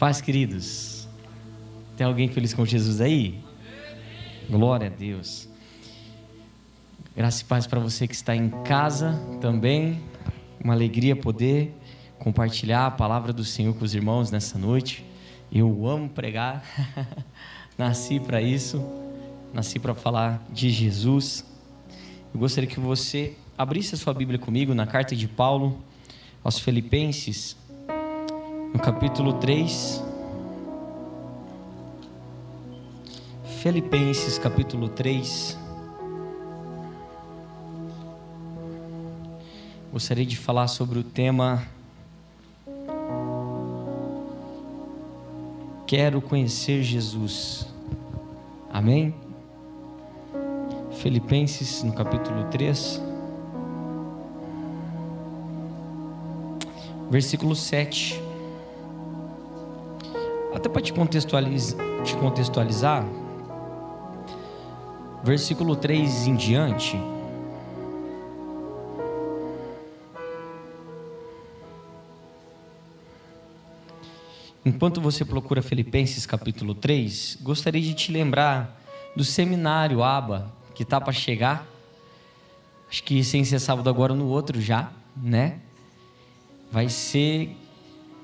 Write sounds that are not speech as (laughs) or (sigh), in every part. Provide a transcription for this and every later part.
Paz, queridos. Tem alguém feliz com Jesus aí? Glória a Deus. Graça e paz para você que está em casa também. Uma alegria poder compartilhar a palavra do Senhor com os irmãos nessa noite. Eu amo pregar. (laughs) Nasci para isso. Nasci para falar de Jesus. Eu gostaria que você abrisse a sua Bíblia comigo na carta de Paulo aos Filipenses, no capítulo 3. Filipenses, capítulo 3. Gostaria de falar sobre o tema Quero conhecer Jesus. Amém? Filipenses, no capítulo 3. Versículo 7 até para te contextualizar, te contextualizar, versículo 3 em diante. Enquanto você procura Filipenses capítulo 3, gostaria de te lembrar do seminário ABA que está para chegar. Acho que sem ser sábado agora no outro já, né? Vai ser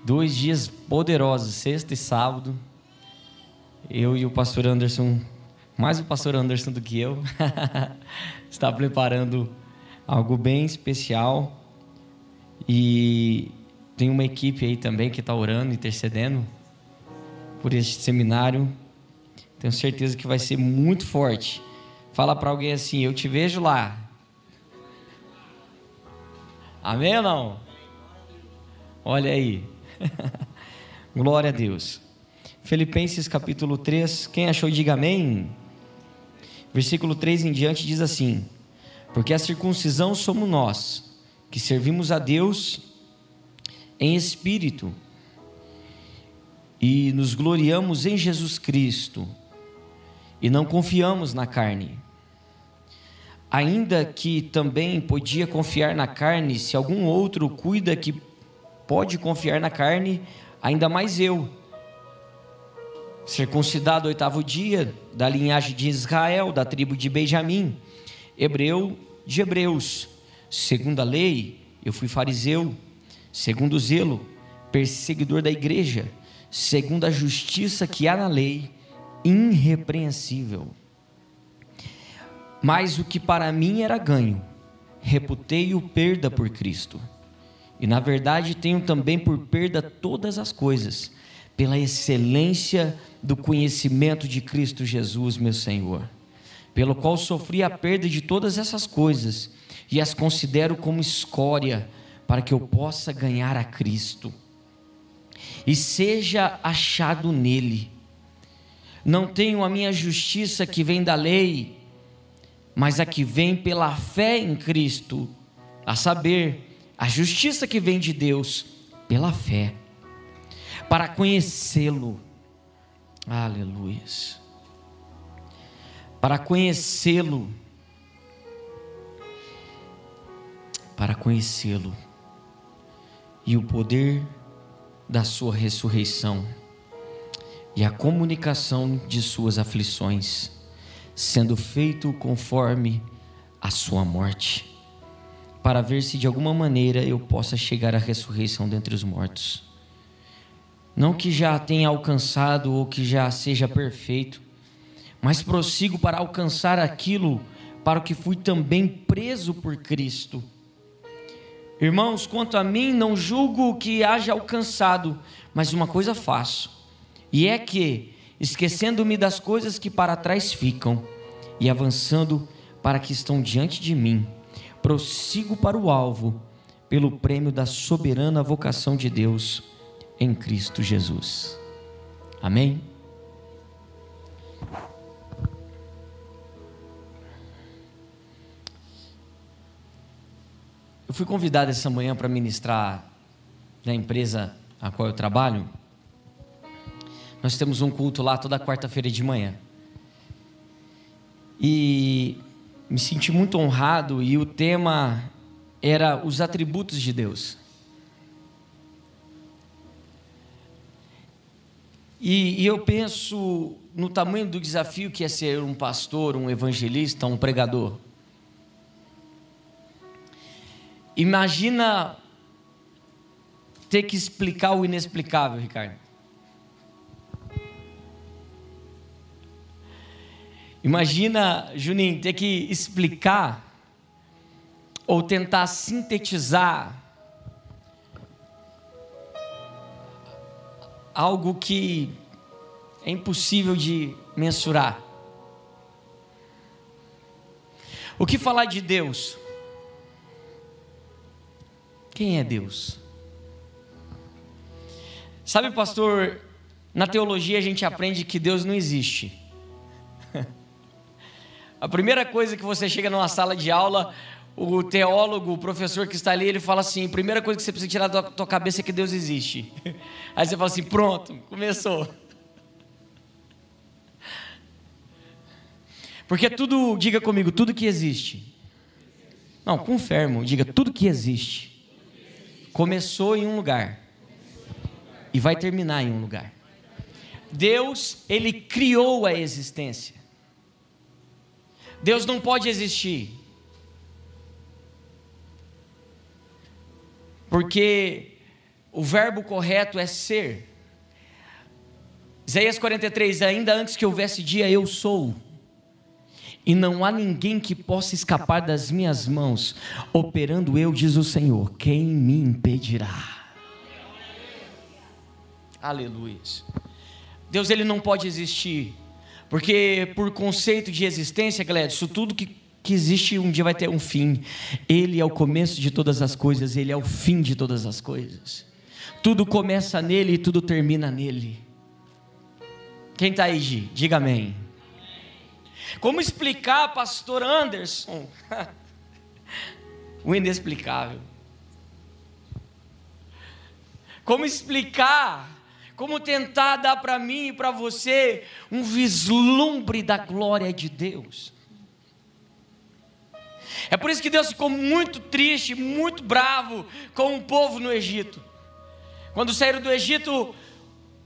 Dois dias poderosos, sexta e sábado. Eu e o pastor Anderson, mais o pastor Anderson do que eu, (laughs) está preparando algo bem especial. E tem uma equipe aí também que está orando, intercedendo por este seminário. Tenho certeza que vai ser muito forte. Fala para alguém assim: Eu te vejo lá. Amém ou não? Olha aí. (laughs) Glória a Deus. Filipenses capítulo 3, quem achou, diga amém. Versículo 3 em diante diz assim: Porque a circuncisão somos nós, que servimos a Deus em espírito e nos gloriamos em Jesus Cristo e não confiamos na carne. Ainda que também podia confiar na carne, se algum outro cuida que pode confiar na carne, ainda mais eu. Circuncidado oitavo dia, da linhagem de Israel, da tribo de Benjamim, hebreu de hebreus. Segundo a lei, eu fui fariseu. Segundo o zelo, perseguidor da igreja. Segundo a justiça que há na lei, irrepreensível. Mas o que para mim era ganho, reputei-o perda por Cristo e na verdade tenho também por perda todas as coisas, pela excelência do conhecimento de Cristo Jesus, meu Senhor, pelo qual sofri a perda de todas essas coisas e as considero como escória, para que eu possa ganhar a Cristo e seja achado nele. Não tenho a minha justiça que vem da lei, mas a que vem pela fé em Cristo, a saber, a justiça que vem de Deus pela fé, para conhecê-lo. Aleluia. Para conhecê-lo. Para conhecê-lo. E o poder da sua ressurreição e a comunicação de suas aflições, sendo feito conforme a sua morte para ver se de alguma maneira eu possa chegar à ressurreição dentre os mortos. Não que já tenha alcançado ou que já seja perfeito, mas prossigo para alcançar aquilo para o que fui também preso por Cristo. Irmãos, quanto a mim, não julgo que haja alcançado, mas uma coisa faço, e é que, esquecendo-me das coisas que para trás ficam e avançando para que estão diante de mim, prossigo para o alvo, pelo prêmio da soberana vocação de Deus em Cristo Jesus. Amém? Eu fui convidado essa manhã para ministrar na empresa a qual eu trabalho. Nós temos um culto lá toda quarta-feira de manhã. E me senti muito honrado e o tema era os atributos de Deus. E, e eu penso no tamanho do desafio que é ser um pastor, um evangelista, um pregador. Imagina ter que explicar o inexplicável, Ricardo. Imagina, Juninho, ter que explicar ou tentar sintetizar algo que é impossível de mensurar. O que falar de Deus? Quem é Deus? Sabe, pastor, na teologia a gente aprende que Deus não existe. A primeira coisa que você chega numa sala de aula, o teólogo, o professor que está ali, ele fala assim: primeira coisa que você precisa tirar da tua cabeça é que Deus existe. (laughs) Aí você fala assim: pronto, começou. Porque tudo, diga comigo, tudo que existe. Não, confirmo, diga tudo que existe. Começou em um lugar e vai terminar em um lugar. Deus, ele criou a existência. Deus não pode existir. Porque o verbo correto é ser. Isaías 43, ainda antes que houvesse dia, eu sou. E não há ninguém que possa escapar das minhas mãos. Operando eu, diz o Senhor, quem me impedirá? Aleluia. Deus ele não pode existir porque por conceito de existência, Gladys, tudo que, que existe um dia vai ter um fim. Ele é o começo de todas as coisas, ele é o fim de todas as coisas. Tudo começa nele e tudo termina nele. Quem está aí, Gi? Diga amém. Como explicar, pastor Anderson, (laughs) o inexplicável? Como explicar como tentar dar para mim e para você um vislumbre da glória de Deus. É por isso que Deus ficou muito triste, muito bravo com o povo no Egito. Quando saíram do Egito,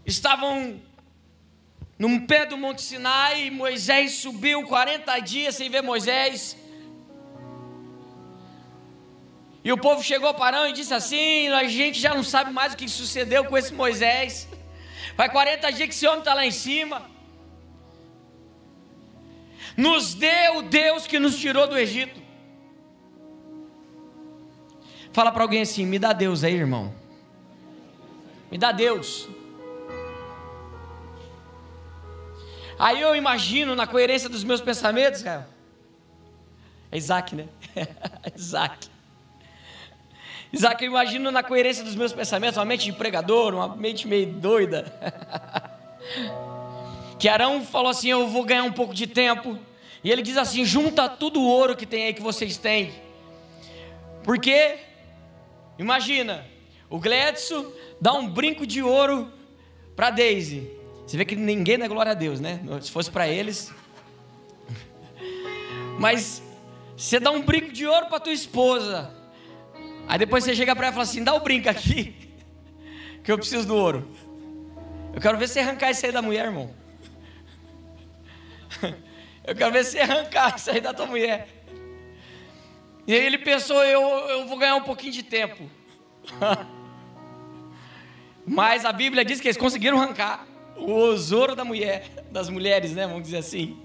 estavam no pé do Monte Sinai, Moisés subiu 40 dias sem ver Moisés. E o povo chegou para Arão e disse assim: a gente já não sabe mais o que sucedeu com esse Moisés. Faz 40 dias que esse homem está lá em cima. Nos deu Deus que nos tirou do Egito. Fala para alguém assim: me dá Deus aí, irmão. Me dá Deus. Aí eu imagino na coerência dos meus pensamentos. É Isaac, né? (laughs) Isaac. Isaac, eu imagino na coerência dos meus pensamentos, uma mente de pregador, uma mente meio doida. (laughs) que Arão falou assim: Eu vou ganhar um pouco de tempo. E ele diz assim: Junta tudo o ouro que tem aí que vocês têm. Porque, imagina, o Gledson dá um brinco de ouro para Daisy. Você vê que ninguém dá glória a Deus, né? Se fosse para eles. (laughs) Mas você dá um brinco de ouro para tua esposa. Aí depois você chega para ela e fala assim: dá o um brinco aqui, (laughs) que eu preciso do ouro. Eu quero ver você arrancar isso aí da mulher, irmão. (laughs) Eu quero ver você arrancar isso aí da tua mulher. E aí ele pensou: eu, eu vou ganhar um pouquinho de tempo. (laughs) Mas a Bíblia diz que eles conseguiram arrancar o ouro da mulher, das mulheres, né? Vamos dizer assim.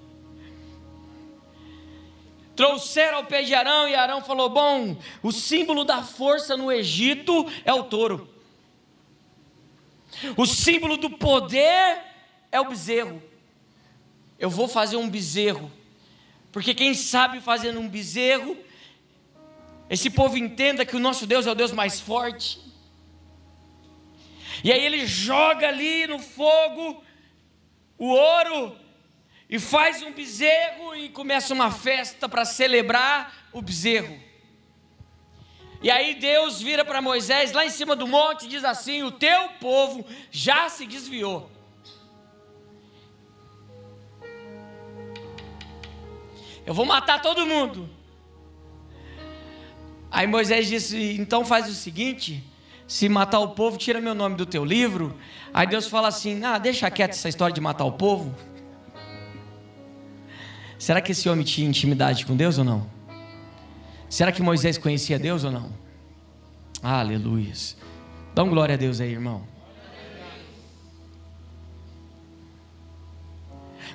Trouxeram ao pé de Arão e Arão falou: Bom, o símbolo da força no Egito é o touro, o símbolo do poder é o bezerro. Eu vou fazer um bezerro, porque quem sabe fazer um bezerro, esse povo entenda que o nosso Deus é o Deus mais forte. E aí ele joga ali no fogo o ouro e faz um bezerro e começa uma festa para celebrar o bezerro. E aí Deus vira para Moisés lá em cima do monte e diz assim: O teu povo já se desviou. Eu vou matar todo mundo. Aí Moisés disse: Então faz o seguinte: se matar o povo, tira meu nome do teu livro. Aí Deus fala assim: ah, deixa quieto essa história de matar o povo. Será que esse homem tinha intimidade com Deus ou não? Será que Moisés conhecia Deus ou não? Aleluia. Dá um glória a Deus aí, irmão.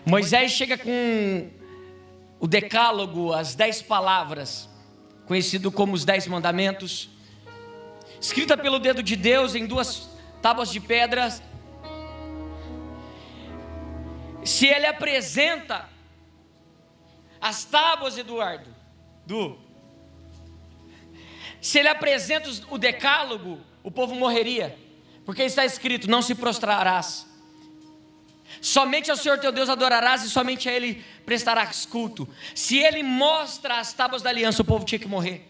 Moisés chega com o decálogo, as dez palavras, conhecido como os dez mandamentos, escrita pelo dedo de Deus em duas tábuas de pedras. Se ele apresenta as tábuas, Eduardo, do se ele apresenta o decálogo, o povo morreria, porque está escrito: não se prostrarás Somente ao Senhor teu Deus adorarás e somente a Ele prestarás culto. Se Ele mostra as tábuas da aliança, o povo tinha que morrer.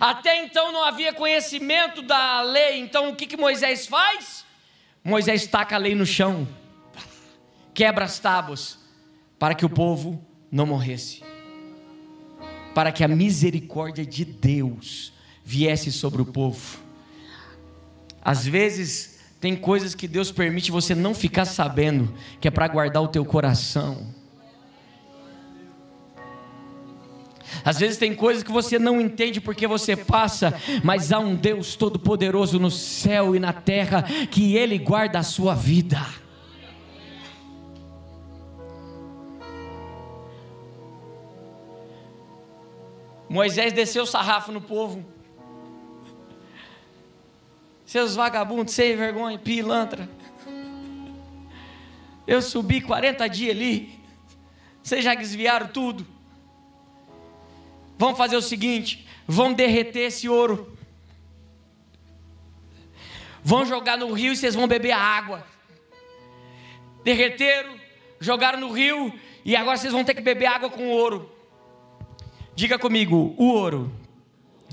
Até então não havia conhecimento da lei, então o que, que Moisés faz? Moisés taca a lei no chão, quebra as tábuas, para que o povo não morresse, para que a misericórdia de Deus viesse sobre o povo. Às vezes, tem coisas que Deus permite você não ficar sabendo, que é para guardar o teu coração. Às vezes tem coisas que você não entende porque você passa, mas há um Deus todo-poderoso no céu e na terra que Ele guarda a sua vida. Moisés desceu o sarrafo no povo. Seus vagabundos, sem vergonha, pilantra. Eu subi 40 dias ali. Vocês já desviaram tudo. Vamos fazer o seguinte: vão derreter esse ouro. Vão jogar no rio e vocês vão beber a água. Derreteram, jogaram no rio e agora vocês vão ter que beber água com ouro. Diga comigo, o ouro.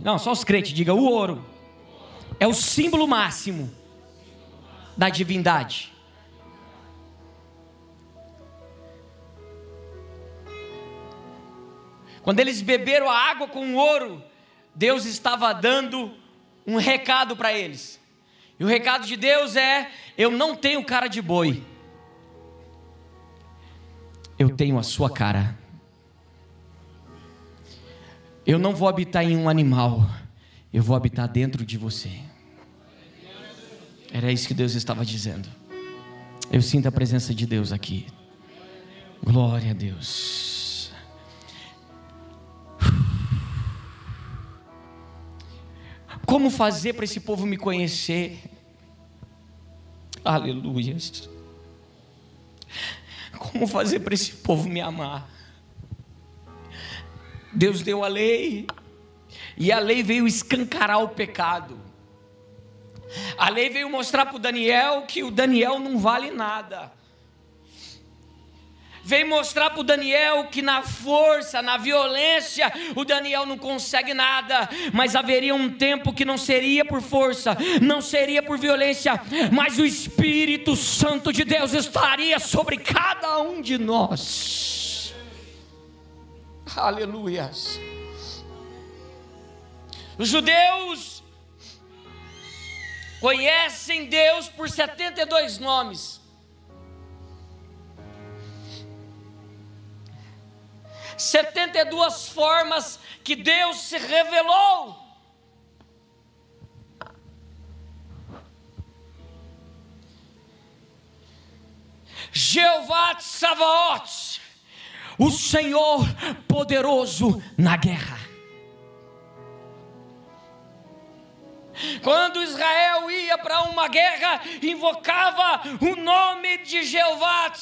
Não, só os crentes, diga o ouro é o símbolo máximo da divindade. Quando eles beberam a água com ouro, Deus estava dando um recado para eles. E o recado de Deus é: eu não tenho cara de boi. Eu tenho a sua cara. Eu não vou habitar em um animal. Eu vou habitar dentro de você. Era isso que Deus estava dizendo. Eu sinto a presença de Deus aqui. Glória a Deus. Como fazer para esse povo me conhecer? Aleluia. Como fazer para esse povo me amar? Deus deu a lei, e a lei veio escancarar o pecado. A lei veio mostrar para o Daniel que o Daniel não vale nada. Veio mostrar para o Daniel que na força, na violência, o Daniel não consegue nada, mas haveria um tempo que não seria por força, não seria por violência, mas o Espírito Santo de Deus estaria sobre cada um de nós. Aleluias. Os judeus conhecem Deus por 72 nomes. Setenta e duas formas que Deus se revelou. Jeová Tsavaot, o Senhor poderoso na guerra. Quando Israel ia para uma guerra, invocava o nome de Jeová de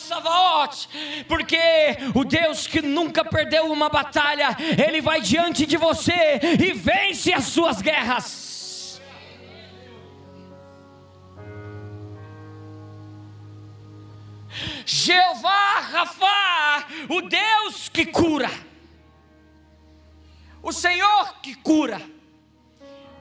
porque o Deus que nunca perdeu uma batalha, ele vai diante de você e vence as suas guerras. Jeová Rafa, o Deus que cura, o Senhor que cura.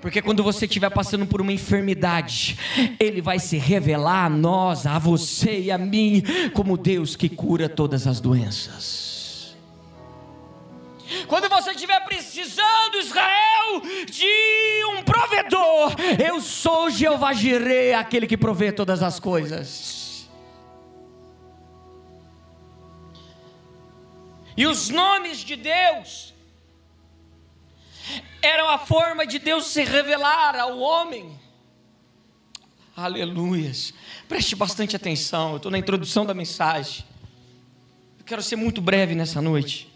Porque quando você estiver passando por uma enfermidade, Ele vai se revelar a nós, a você e a mim, como Deus que cura todas as doenças. Quando você estiver precisando, Israel, de um provedor. Eu sou Jeová Jireh, aquele que provê todas as coisas. E os nomes de Deus eram a forma de Deus se revelar ao homem. Aleluias. Preste bastante atenção, eu estou na introdução da mensagem. Eu quero ser muito breve nessa noite.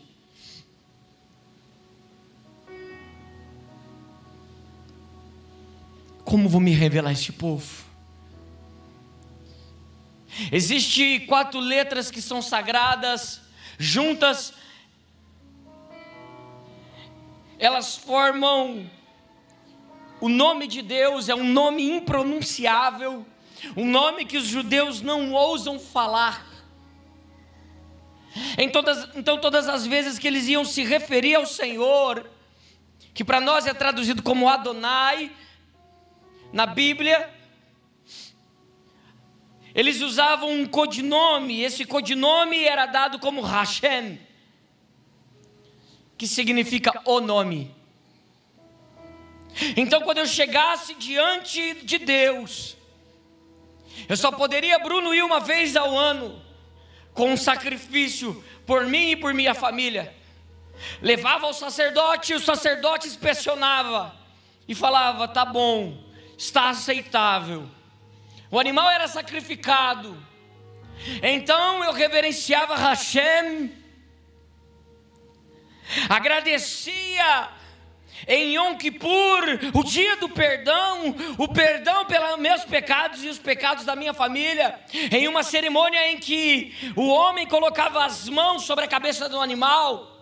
Como vou me revelar a este povo? Existem quatro letras que são sagradas, juntas, elas formam o nome de Deus, é um nome impronunciável, um nome que os judeus não ousam falar. Em todas, então, todas as vezes que eles iam se referir ao Senhor, que para nós é traduzido como Adonai, na Bíblia, eles usavam um codinome, esse codinome era dado como Hashem, que significa o nome. Então, quando eu chegasse diante de Deus, eu só poderia, Bruno, ir uma vez ao ano com um sacrifício por mim e por minha família. Levava ao sacerdote, e o sacerdote inspecionava e falava: tá bom, está aceitável. O animal era sacrificado. Então eu reverenciava Hashem, agradecia em Yom Kippur, o dia do perdão, o perdão pelos meus pecados e os pecados da minha família, em uma cerimônia em que o homem colocava as mãos sobre a cabeça do animal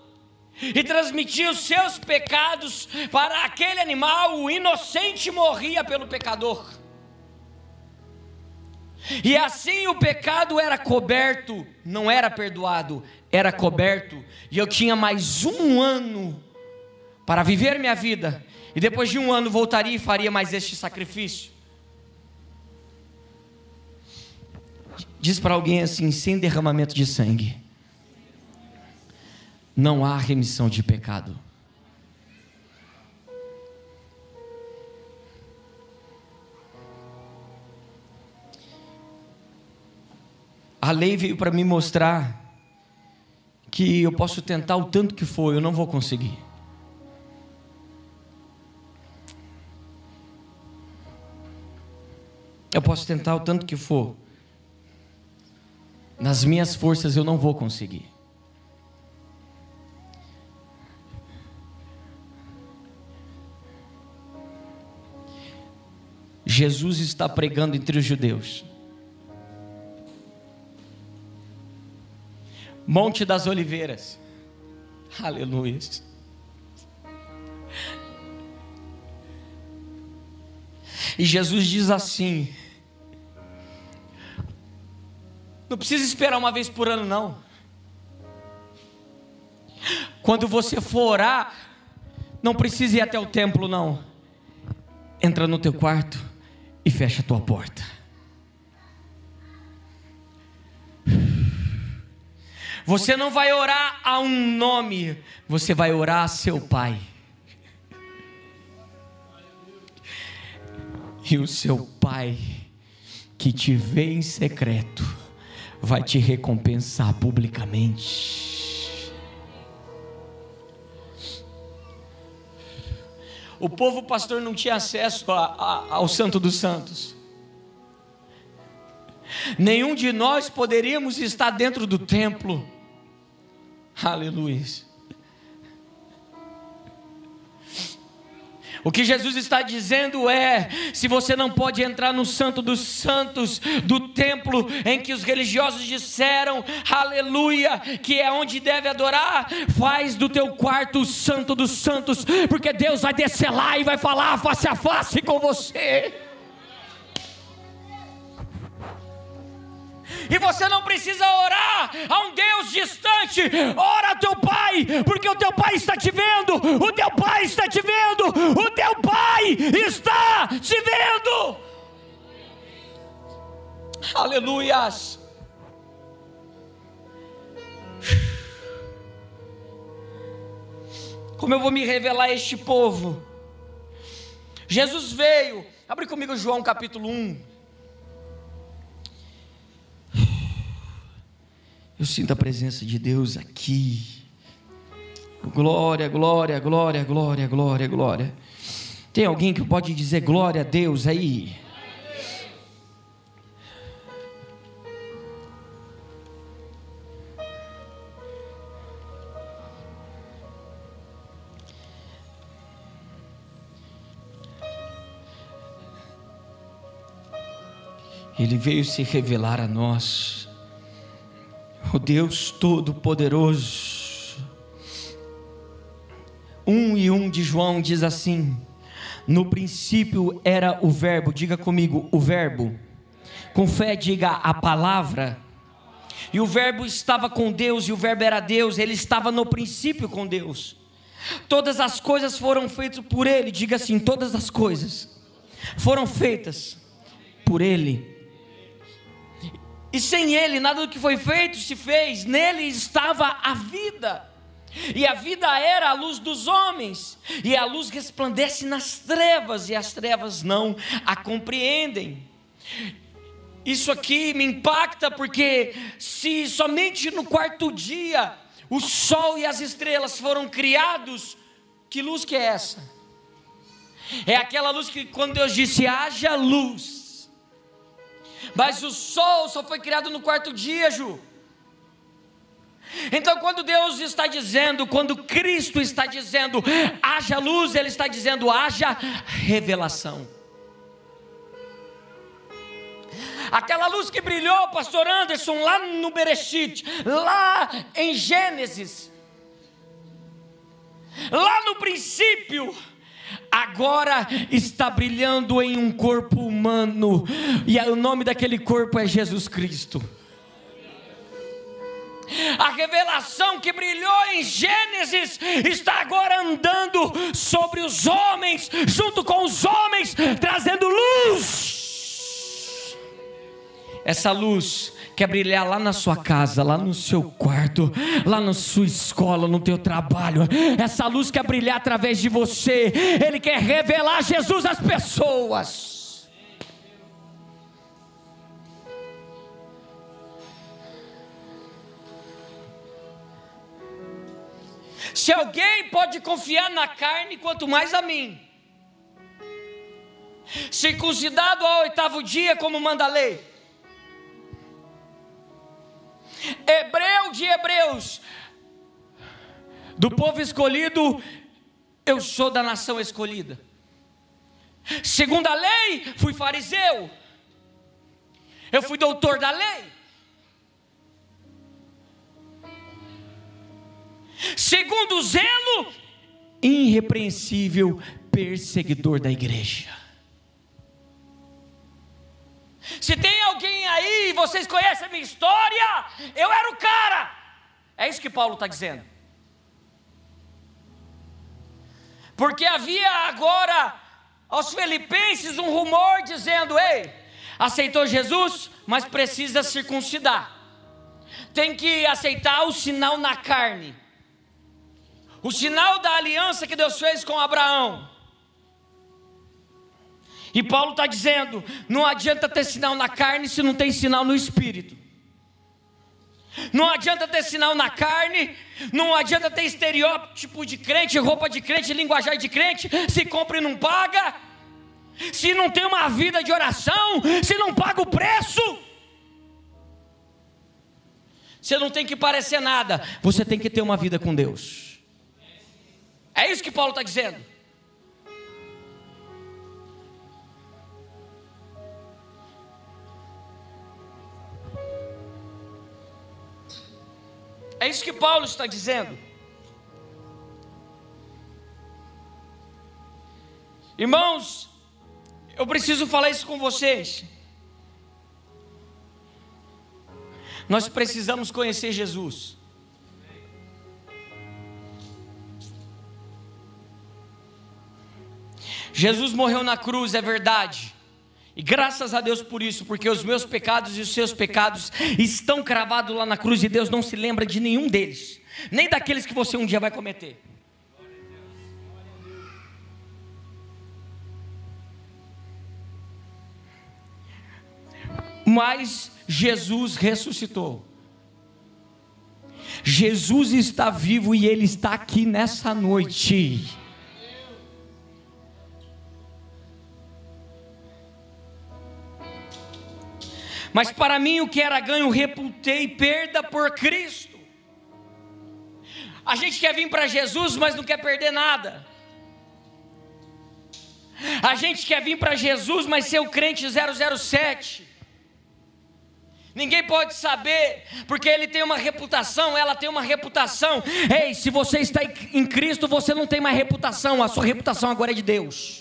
e transmitia os seus pecados para aquele animal, o inocente morria pelo pecador. E assim o pecado era coberto, não era perdoado, era coberto, e eu tinha mais um ano para viver minha vida, e depois de um ano voltaria e faria mais este sacrifício. Diz para alguém assim: sem derramamento de sangue, não há remissão de pecado. A lei veio para me mostrar que eu posso tentar o tanto que for, eu não vou conseguir. Eu posso tentar o tanto que for. Nas minhas forças eu não vou conseguir. Jesus está pregando entre os judeus. Monte das Oliveiras. Aleluia. E Jesus diz assim: Não precisa esperar uma vez por ano, não. Quando você for orar, não precisa ir até o templo, não. Entra no teu quarto e fecha a tua porta. Você não vai orar a um nome, você vai orar a seu Pai. E o seu Pai, que te vê em secreto, vai te recompensar publicamente. O povo pastor não tinha acesso a, a, ao Santo dos Santos. Nenhum de nós poderíamos estar dentro do templo. Aleluia. O que Jesus está dizendo é: se você não pode entrar no Santo dos Santos, do templo em que os religiosos disseram, aleluia, que é onde deve adorar, faz do teu quarto o Santo dos Santos, porque Deus vai descer lá e vai falar face a face com você. E você não precisa orar a um Deus distante. Ora ao teu Pai, porque o teu Pai está te vendo. O teu Pai está te vendo. O teu Pai está te vendo. Aleluias. Como eu vou me revelar a este povo? Jesus veio, abre comigo João capítulo 1. Eu sinto a presença de Deus aqui. Glória, glória, glória, glória, glória, glória. Tem alguém que pode dizer glória a Deus aí? Ele veio se revelar a nós, o Deus Todo-Poderoso. Um e um de João diz assim: No princípio era o Verbo, diga comigo, o Verbo. Com fé, diga a palavra. E o Verbo estava com Deus, e o Verbo era Deus, ele estava no princípio com Deus. Todas as coisas foram feitas por ele, diga assim: todas as coisas foram feitas por ele e sem ele, nada do que foi feito se fez, nele estava a vida. E a vida era a luz dos homens, e a luz resplandece nas trevas, e as trevas não a compreendem. Isso aqui me impacta porque, se somente no quarto dia o sol e as estrelas foram criados, que luz que é essa? É aquela luz que, quando Deus disse haja luz, mas o sol só foi criado no quarto dia, Ju. Então, quando Deus está dizendo, quando Cristo está dizendo, haja luz, Ele está dizendo, haja revelação. Aquela luz que brilhou, Pastor Anderson, lá no Bereshit, lá em Gênesis, lá no princípio, agora está brilhando em um corpo humano, e o nome daquele corpo é Jesus Cristo. A revelação que brilhou em Gênesis está agora andando sobre os homens, junto com os homens, trazendo luz. Essa luz quer brilhar lá na sua casa, lá no seu quarto, lá na sua escola, no teu trabalho. Essa luz quer brilhar através de você. Ele quer revelar Jesus às pessoas. Se alguém pode confiar na carne, quanto mais a mim. Circuncidado ao oitavo dia, como manda a lei hebreu de hebreus, do povo escolhido, eu sou da nação escolhida. Segundo a lei, fui fariseu, eu fui doutor da lei. Segundo o zelo, irrepreensível perseguidor da igreja. Se tem alguém aí, vocês conhecem a minha história, eu era o cara. É isso que Paulo está dizendo. Porque havia agora aos filipenses um rumor dizendo: ei, aceitou Jesus, mas precisa circuncidar. Tem que aceitar o sinal na carne. O sinal da aliança que Deus fez com Abraão. E Paulo está dizendo: não adianta ter sinal na carne se não tem sinal no espírito. Não adianta ter sinal na carne, não adianta ter estereótipo de crente, roupa de crente, linguajar de crente, se compra e não paga, se não tem uma vida de oração, se não paga o preço. Você não tem que parecer nada, você tem que ter uma vida com Deus. É isso que Paulo está dizendo. É isso que Paulo está dizendo. Irmãos, eu preciso falar isso com vocês. Nós precisamos conhecer Jesus. Jesus morreu na cruz, é verdade. E graças a Deus por isso, porque os meus pecados e os seus pecados estão cravados lá na cruz e Deus não se lembra de nenhum deles, nem daqueles que você um dia vai cometer. Mas Jesus ressuscitou. Jesus está vivo e Ele está aqui nessa noite. Mas para mim o que era ganho, reputei perda por Cristo. A gente quer vir para Jesus, mas não quer perder nada. A gente quer vir para Jesus, mas ser o crente 007. Ninguém pode saber, porque ele tem uma reputação, ela tem uma reputação. Ei, se você está em Cristo, você não tem mais reputação, a sua reputação agora é de Deus.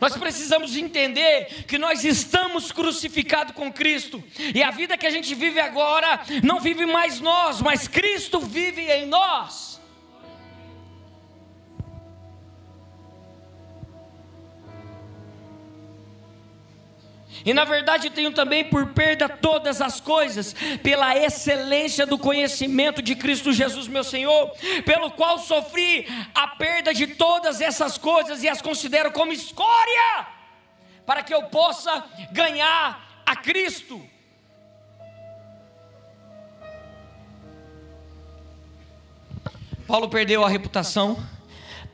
Nós precisamos entender que nós estamos crucificados com Cristo, e a vida que a gente vive agora não vive mais nós, mas Cristo vive em nós. E na verdade tenho também por perda todas as coisas, pela excelência do conhecimento de Cristo Jesus, meu Senhor, pelo qual sofri a perda de todas essas coisas e as considero como escória, para que eu possa ganhar a Cristo. Paulo perdeu a reputação,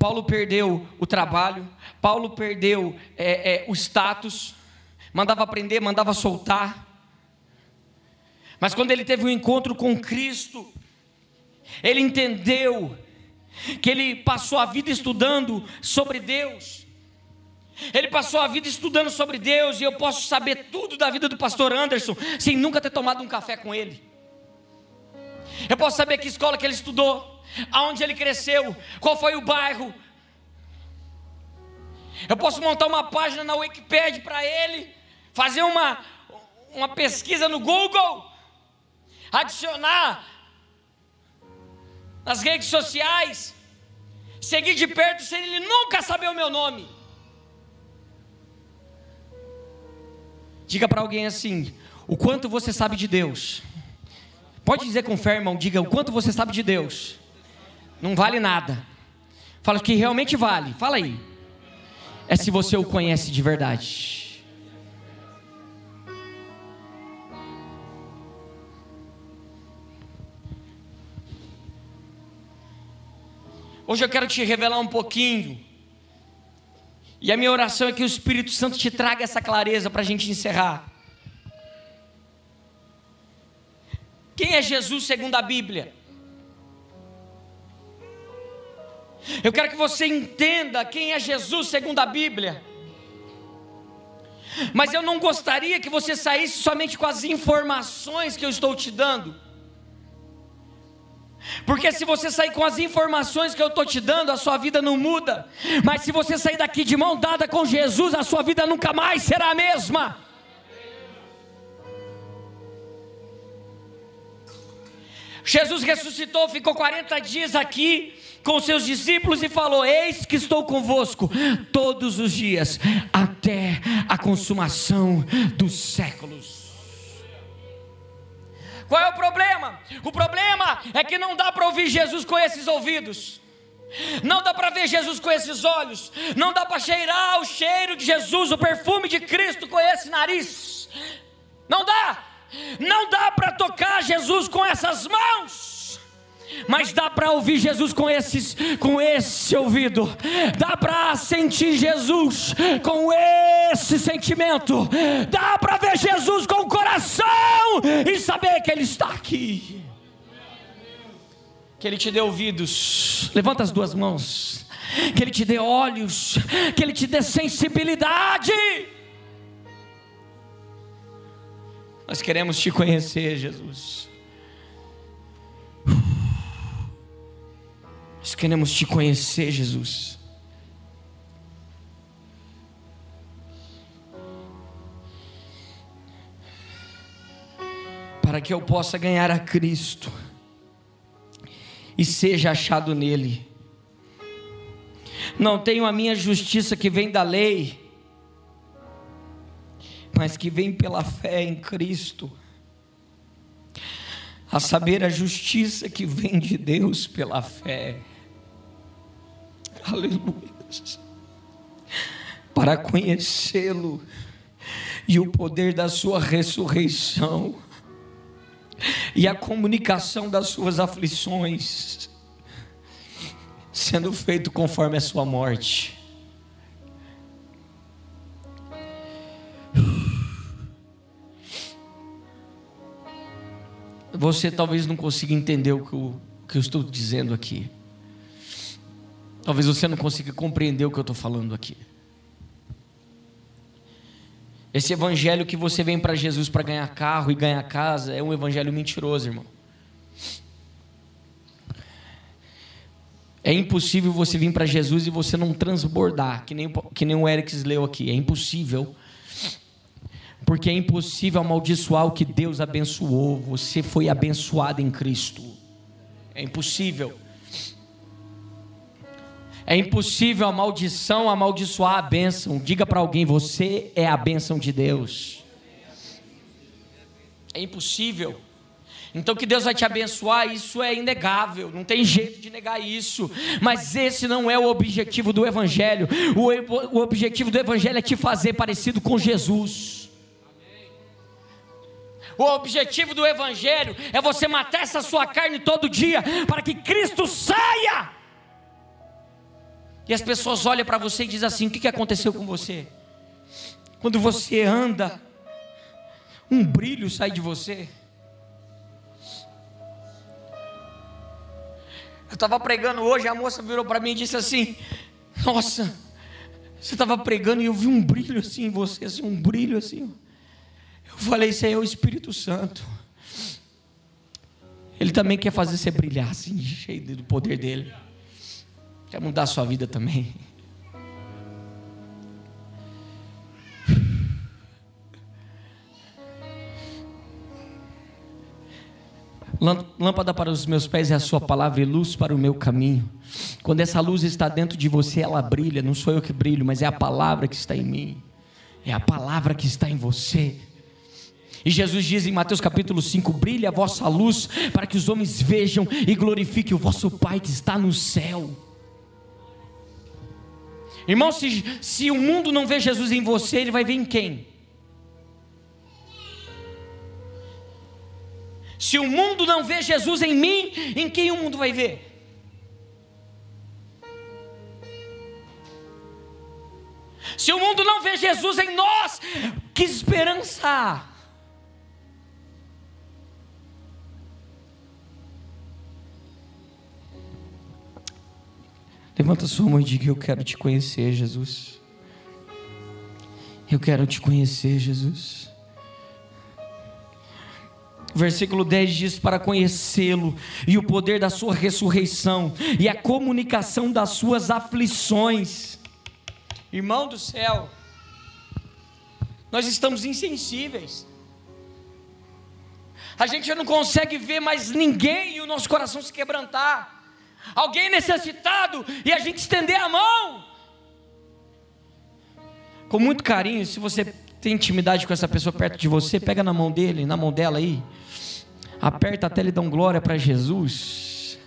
Paulo perdeu o trabalho, Paulo perdeu é, é, o status mandava prender, mandava soltar. Mas quando ele teve um encontro com Cristo, ele entendeu que ele passou a vida estudando sobre Deus. Ele passou a vida estudando sobre Deus e eu posso saber tudo da vida do pastor Anderson sem nunca ter tomado um café com ele. Eu posso saber que escola que ele estudou, aonde ele cresceu, qual foi o bairro. Eu posso montar uma página na Wikipedia para ele fazer uma, uma pesquisa no Google, adicionar nas redes sociais, seguir de perto sem ele nunca saber o meu nome. Diga para alguém assim: o quanto você sabe de Deus. Pode dizer com fé, irmão, diga o quanto você sabe de Deus. Não vale nada. Fala que realmente vale. Fala aí. É se você o conhece de verdade. Hoje eu quero te revelar um pouquinho. E a minha oração é que o Espírito Santo te traga essa clareza para a gente encerrar. Quem é Jesus segundo a Bíblia? Eu quero que você entenda quem é Jesus segundo a Bíblia. Mas eu não gostaria que você saísse somente com as informações que eu estou te dando. Porque se você sair com as informações que eu estou te dando, a sua vida não muda. Mas se você sair daqui de mão dada com Jesus, a sua vida nunca mais será a mesma. Jesus ressuscitou, ficou 40 dias aqui com seus discípulos e falou: Eis que estou convosco todos os dias, até a consumação dos séculos. Qual é o problema? O problema é que não dá para ouvir Jesus com esses ouvidos. Não dá para ver Jesus com esses olhos, não dá para cheirar o cheiro de Jesus, o perfume de Cristo com esse nariz. Não dá. Não dá para tocar Jesus com essas mãos mas dá para ouvir Jesus com, esses, com esse ouvido, dá para sentir Jesus com esse sentimento, dá para ver Jesus com o coração e saber que Ele está aqui. Que Ele te dê ouvidos, levanta as duas mãos, que Ele te dê olhos, que Ele te dê sensibilidade. Nós queremos te conhecer, Jesus. Nós queremos te conhecer, Jesus. Para que eu possa ganhar a Cristo e seja achado nele. Não tenho a minha justiça que vem da lei, mas que vem pela fé em Cristo a saber, a justiça que vem de Deus pela fé. Aleluia. para conhecê-lo e o poder da sua ressurreição e a comunicação das suas aflições, sendo feito conforme a sua morte. Você talvez não consiga entender o que eu, o que eu estou dizendo aqui. Talvez você não consiga compreender o que eu estou falando aqui. Esse evangelho que você vem para Jesus para ganhar carro e ganhar casa é um evangelho mentiroso, irmão. É impossível você vir para Jesus e você não transbordar, que nem, que nem o Eric leu aqui. É impossível. Porque é impossível amaldiçoar o que Deus abençoou. Você foi abençoado em Cristo. É impossível. É impossível a maldição amaldiçoar a bênção. Diga para alguém: você é a bênção de Deus. É impossível. Então que Deus vai te abençoar, isso é inegável, não tem jeito de negar isso. Mas esse não é o objetivo do Evangelho. O, o objetivo do Evangelho é te fazer parecido com Jesus. O objetivo do Evangelho é você matar essa sua carne todo dia, para que Cristo saia e as pessoas olham para você e dizem assim: o que aconteceu com você? Quando você anda, um brilho sai de você. Eu estava pregando hoje, a moça virou para mim e disse assim: Nossa, você estava pregando e eu vi um brilho assim em você, assim, um brilho assim. Eu falei: Isso aí é o Espírito Santo. Ele também quer fazer você brilhar assim, cheio do poder dele. Quer mudar a sua vida também? Lâmpada para os meus pés é a sua palavra e luz para o meu caminho. Quando essa luz está dentro de você, ela brilha. Não sou eu que brilho, mas é a palavra que está em mim. É a palavra que está em você. E Jesus diz em Mateus capítulo 5: Brilhe a vossa luz para que os homens vejam e glorifiquem o vosso Pai que está no céu. Irmão, se, se o mundo não vê Jesus em você, ele vai ver em quem? Se o mundo não vê Jesus em mim, em quem o mundo vai ver? Se o mundo não vê Jesus em nós, que esperança Levanta sua mão e diga: Eu quero te conhecer, Jesus. Eu quero te conhecer, Jesus. Versículo 10 diz: Para conhecê-lo e o poder da sua ressurreição e a comunicação das suas aflições. Irmão do céu, nós estamos insensíveis. A gente não consegue ver mais ninguém e o nosso coração se quebrantar alguém necessitado e a gente estender a mão. Com muito carinho, se você tem intimidade com essa pessoa perto de você, pega na mão dele, na mão dela aí, aperta até ele dar um glória para Jesus.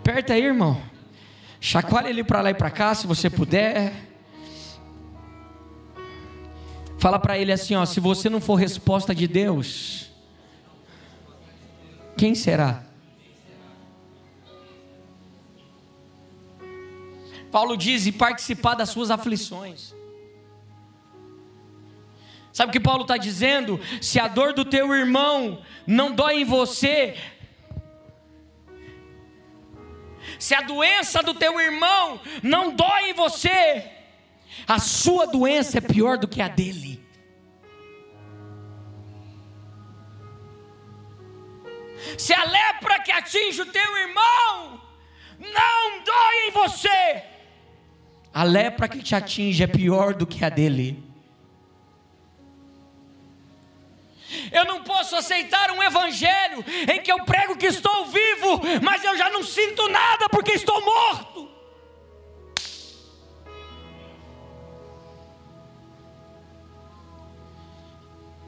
Aperta aí, irmão. Chacoalha ele para lá e para cá, se você puder. Fala para ele assim, ó, se você não for resposta de Deus, quem será? Paulo diz: e participar das suas aflições. Sabe o que Paulo está dizendo? Se a dor do teu irmão não dói em você, se a doença do teu irmão não dói em você, a sua doença é pior do que a dele. Se a lepra que atinge o teu irmão não dói em você, a lepra que te atinge é pior do que a dele. Eu não posso aceitar um evangelho em que eu prego que estou vivo, mas eu já não sinto nada porque estou morto.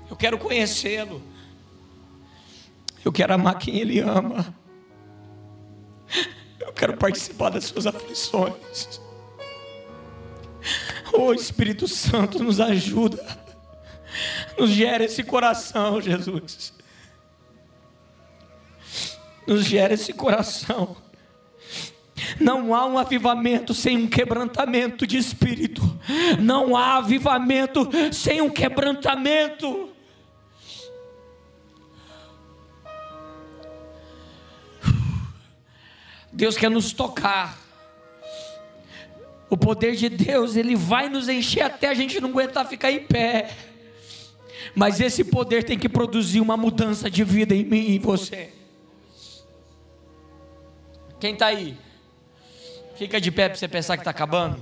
Eu quero conhecê-lo. Eu quero amar quem ele ama. Eu quero participar das suas aflições. Oh Espírito Santo, nos ajuda. Nos gera esse coração, Jesus. Nos gera esse coração. Não há um avivamento sem um quebrantamento de espírito. Não há avivamento sem um quebrantamento. Deus quer nos tocar. O poder de Deus, ele vai nos encher até a gente não aguentar ficar em pé. Mas esse poder tem que produzir uma mudança de vida em mim e em você. Quem está aí? Fica de pé para você pensar que está acabando.